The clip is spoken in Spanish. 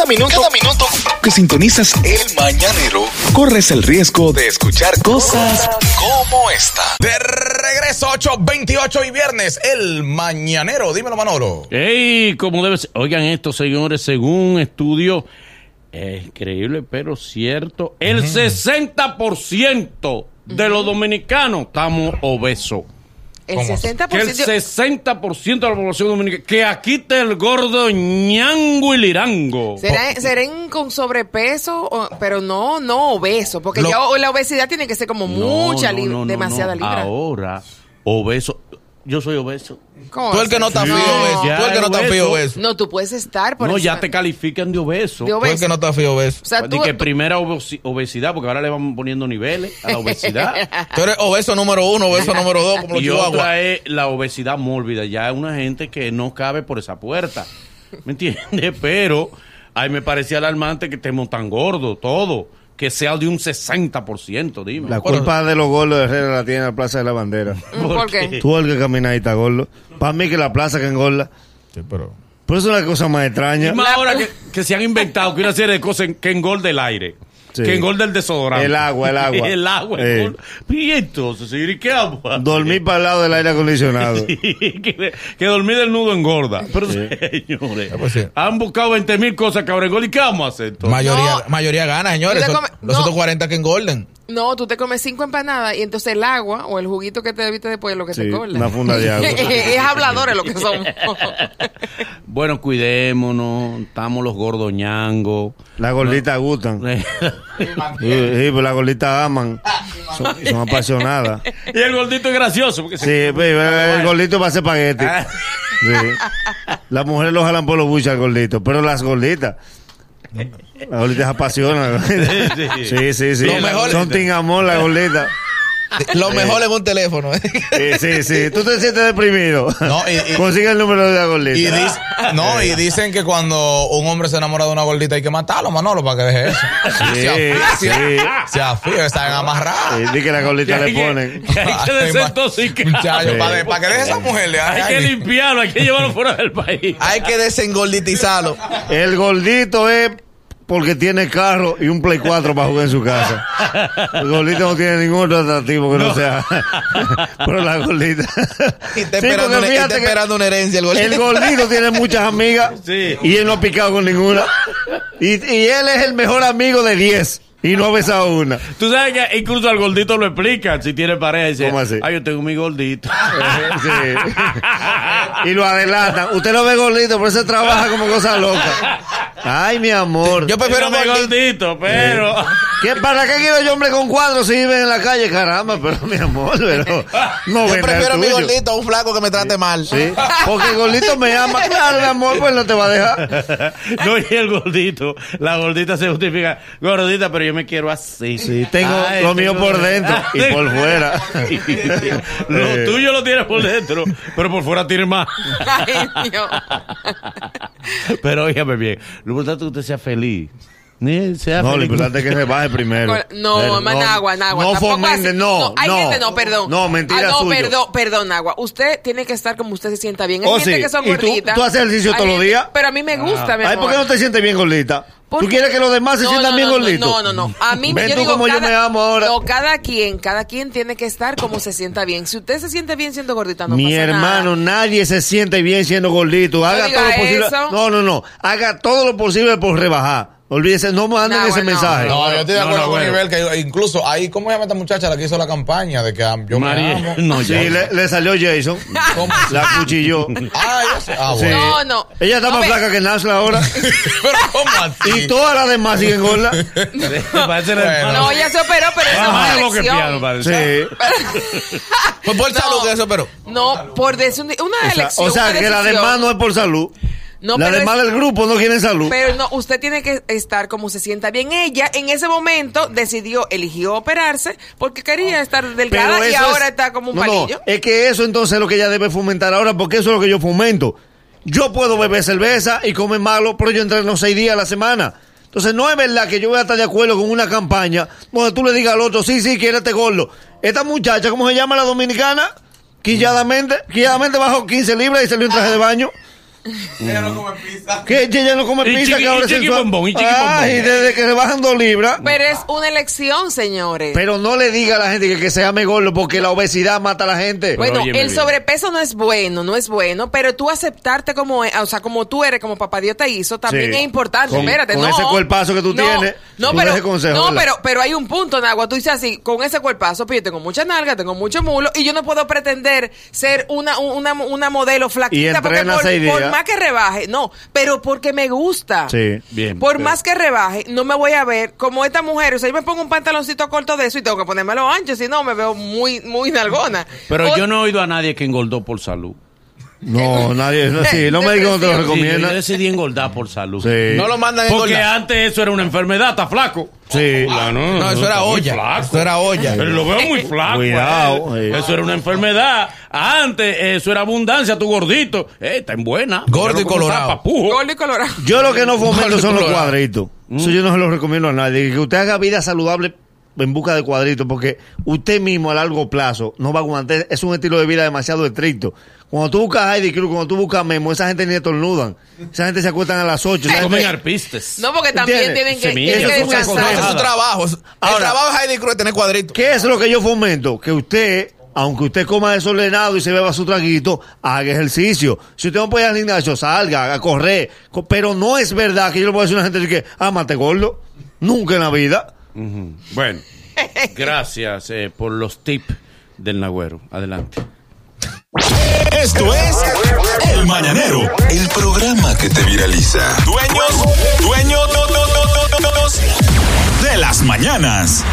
Cada minuto, cada minuto que sintonizas el mañanero, corres el riesgo de escuchar cosas como esta. De regreso 8.28 y viernes, el mañanero. Dímelo, Manolo. ¡Ey! Como debe ser. Oigan esto, señores, según un estudio, es increíble, pero cierto, el 60% de los dominicanos estamos obesos. El ¿Cómo? 60%. Que el 60% de la población dominicana, que aquí está el gordo ñango y lirango. ¿Será, será en- con sobrepeso, o- pero no, no obeso, porque Lo- ya o- la obesidad tiene que ser como mucha, No, lib- no, no, demasiada no. libra. Ahora, obeso. Yo soy obeso. ¿Cómo Tú el que no está así? fío, No. beso. Tú el que no está Ya, fío, obeso. beso. No, tú puedes estar por no, ya te califican de obeso. De Tú el obeso. que no está fío, beso. O sea, Di tú, que tú- primera obesi- obesidad, porque ahora le van poniendo niveles a la obesidad. Tú eres obeso número uno, obeso número dos, como los y chihuahuas. otra es la obesidad mórbida. Ya es una gente que no cabe por esa puerta. ¿Me entiendes? Pero ahí me parecía alarmante que estemos tan gordos, todo. Que sea de un 60%, dime. La culpa de los gordos de Herrera la tiene la Plaza de la Bandera. ¿Por qué? Tú el que camina ahí está gordo. Para mí que la plaza que engorda. Sí, pero... Pues es una cosa más Y extraña. más ahora que, que se han inventado que una serie de cosas que engorda el aire. Sí. Que engorda el desodorante. El agua, el agua. el agua. Eh. Y entonces, señor, ¿y qué agua? Dormir para el lado del aire acondicionado. que, que dormir del nudo engorda. Pero señores, pues sí. han buscado 20 mil cosas que ahora. ¿Y qué vamos a hacer? entonces? Mayoría, No. mayoría gana, señores. Te Son- los no. 140 que engorden. No, tú te comes cinco empanadas y entonces el agua o el juguito que te bebiste después es lo que Sí, te engorda. una funda de agua. es habladores lo que somos. Bueno, cuidémonos. Estamos los gordoñangos. Las gorditas gustan. Sí, sí, pues las gorditas aman. Son, son apasionadas. y el gordito es gracioso. Porque Sí, se- pues, el gordito va a hacer espagueti. Ah. Sí. Las mujeres lo jalan por los buches al gordito, pero las gorditas. Las gorditas apasionan. sí. Sí, sí, sí. Lo mejor- Son tin amor las gorditas. Lo mejor en un teléfono. ¿eh? Sí, sí, sí. Tú te sientes deprimido. No, y- y- Consigue el número de la gordita. Y, no, y dicen que cuando un hombre se enamora de una gordita hay que matarlo, Manolo, para que deje eso. Sí, se afía, sí. se afía, están amarrados. Sí, di que las gorditas Que hay le que- ponen. que hay que desintoxicar. Muchachos, para, de- para que deje esa mujer. le- Hay que ay, limpiarlo, hay que llevarlo fuera del país. hay que desengorditizarlo. El gordito es porque tiene carro y un Play 4 para jugar en su casa. El gordito no tiene ningún otro atractivo que no, sea. Pero la gordita. Y está Sí, esperando, porque una, está que esperando una herencia el gordito. El gordito tiene muchas amigas Sí. y él no ha picado con ninguna. Y, y él es el mejor amigo de 10 y no ha besado una. Tú sabes que incluso al gordito lo explican si tiene pareja. Dice, ¿Cómo así? Ay, yo tengo mi gordito. Sí. Y lo adelantan. Usted lo ve gordito, pero se trabaja como cosa loca. Ay, mi amor. Yo prefiero mi gordito. pero... ¿Qué, ¿Para qué quiero yo hombre con cuadros si viven en la calle? Caramba, pero mi amor, pero no Yo prefiero a mi gordito a un flaco que me trate mal. Sí, porque el gordito me ama. Claro, mi amor, pues no te va a dejar. no, y el gordito, la gordita se justifica, gordita, pero yo me quiero así. Sí, tengo Ay, lo mío tengo- por dentro y por fuera. lo tuyo lo tienes por dentro, pero por fuera tienes más. Ay, Dios. pero óigame bien, lo importante es que usted sea feliz. Ni sea No, lo importante es que se baje primero. No, Eh, más Nagua, Nagua. No fomente, así. no, hay no. gente, no, perdón. No, mentira Ah, no, suyo. perdón, perdón, Nagua. Usted tiene que estar como usted se sienta bien. Hay Oh, gente sí. que son ¿Y tú- gorditas. tú haces ejercicio todos los días? Pero a mí me gusta, mi Ay, amor. ¿por qué no te sientes bien gordita? ¿Por ¿Tú quieres que los demás se No, sientan no, bien no, gorditos? No, no, no. A mí Ven yo tú digo, como yo cada- me amo ahora. No, cada quien, cada quien tiene que estar como se sienta bien. Si usted se siente bien siendo gordita, no Mi pasa hermano, nada. nadie se siente bien siendo gordito. Haga todo lo posible. eso. No, no, no. Haga todo lo posible por rebajar. Olvídese, no manden ese mensaje. No, yo estoy de acuerdo no, con bueno. nivel que incluso ahí, ¿cómo se llama esta muchacha la que hizo la campaña de que ah, yo me amo? no, Sí, le, le salió Jason. ¿Cómo? La cuchilló. Ah, yo sé. Ah, Sí. bueno. No, no. Ella está No, más flaca que Nasla ahora. Pero ¿cómo así? Y todas las demás siguen gordas. Parece Bueno. No, ella se operó, pero eso Ah, es una que piano, elección. parece. Sí. Pues por No. salud que eso, pero. No, por decir una O sea, elección. o sea, una que la demás no es por salud. No, la demás del grupo no quieren salud. Pero no, usted tiene que estar como se sienta bien. Ella en ese momento decidió, eligió operarse porque quería estar delgada y ahora es- está como un no, no, palillo. es que eso entonces es lo que ella debe fomentar ahora, porque eso es lo que yo fomento. Yo puedo beber cerveza y comer malo, pero yo entreno seis días a la semana. Entonces no es verdad que yo voy a estar de acuerdo con una campaña donde tú le digas al otro, sí, sí, quiérete gordo. Esta muchacha, ¿cómo se llama la dominicana? Quilladamente, quilladamente bajó 15 libras y salió en traje de baño. Ella no come pizza. Que ella no come Y pizza, chiqui- que ahora y chiqui bombón, y chiqui Ay, bombón. desde que le bajan dos libras. Pero es una elección, señores. Pero no le diga a la gente que, que se llame gordo porque la obesidad mata a la gente. Bueno, el bien. sobrepeso no es bueno, no es bueno, pero tú aceptarte como, es- o sea, como tú eres, como papá Dios te hizo, también Sí. es importante. Con- Espérate, con no. ese cuerpazo que tú no, tienes, no, tú pero, consejo, no, pero, pero hay un punto, Nagua. Tú dices así, con ese cuerpazo, pues yo tengo mucha nalga, tengo mucho mulo, y yo no puedo pretender ser una, una, una modelo Y flaquita, porque entrena por, seis por días. Más que rebaje, no, pero porque me gusta. Sí. Bien. Por pero- más que rebaje, no me voy a ver como esta mujer. O sea, yo me pongo un pantaloncito corto de eso y tengo que ponérmelo ancho, si no me veo muy, muy nalgona. Pero O- yo no he oído a nadie que engordó por salud. No, nadie. No, sí, los médicos no te lo. Sí, yo recomiendan. decidí engordar por salud. Sí. No lo mandan Porque antes eso era una enfermedad, está flaco. Sí. Ah, no, No, eso era olla. flaco. Eso era olla. Pero lo veo muy flaco. Cuidado, eh. sí. Eso era una enfermedad. Antes eso era abundancia, tu gordito. Eh, está en buena. Gordo y colorado. Gordo y colorado. Yo lo que no fomento Gordo son los cuadritos. Eso yo no se los recomiendo a nadie. Que usted haga vida saludable en busca de cuadritos, porque usted mismo a largo plazo no va a aguantar. Es un estilo de vida demasiado estricto. Cuando tú buscas a Heidi Cruz, cuando tú buscas Memo, esa gente ni estornudan. Esa gente se acuestan a las 8. esa Comen gente- arpistes. No, porque también ¿Entiendes? tienen que, tienen que eso es una descansar. cosa Hace su trabajo. el Ahora- trabajo de Heidi Cruz es tener cuadritos. ¿Qué es lo que yo fomento? Que usted, aunque usted coma desordenado y se beba su traguito, haga ejercicio. Si usted no puede ir al gimnasio, salga a correr. Co- Pero no es verdad que yo le puedo decir a una gente que, ah, mate gordo. Nunca en la vida. Bueno, gracias eh, por los tips del Nagüero. Adelante. Esto es El Mañanero, el programa que te viraliza. Dueños, dueños de las mañanas.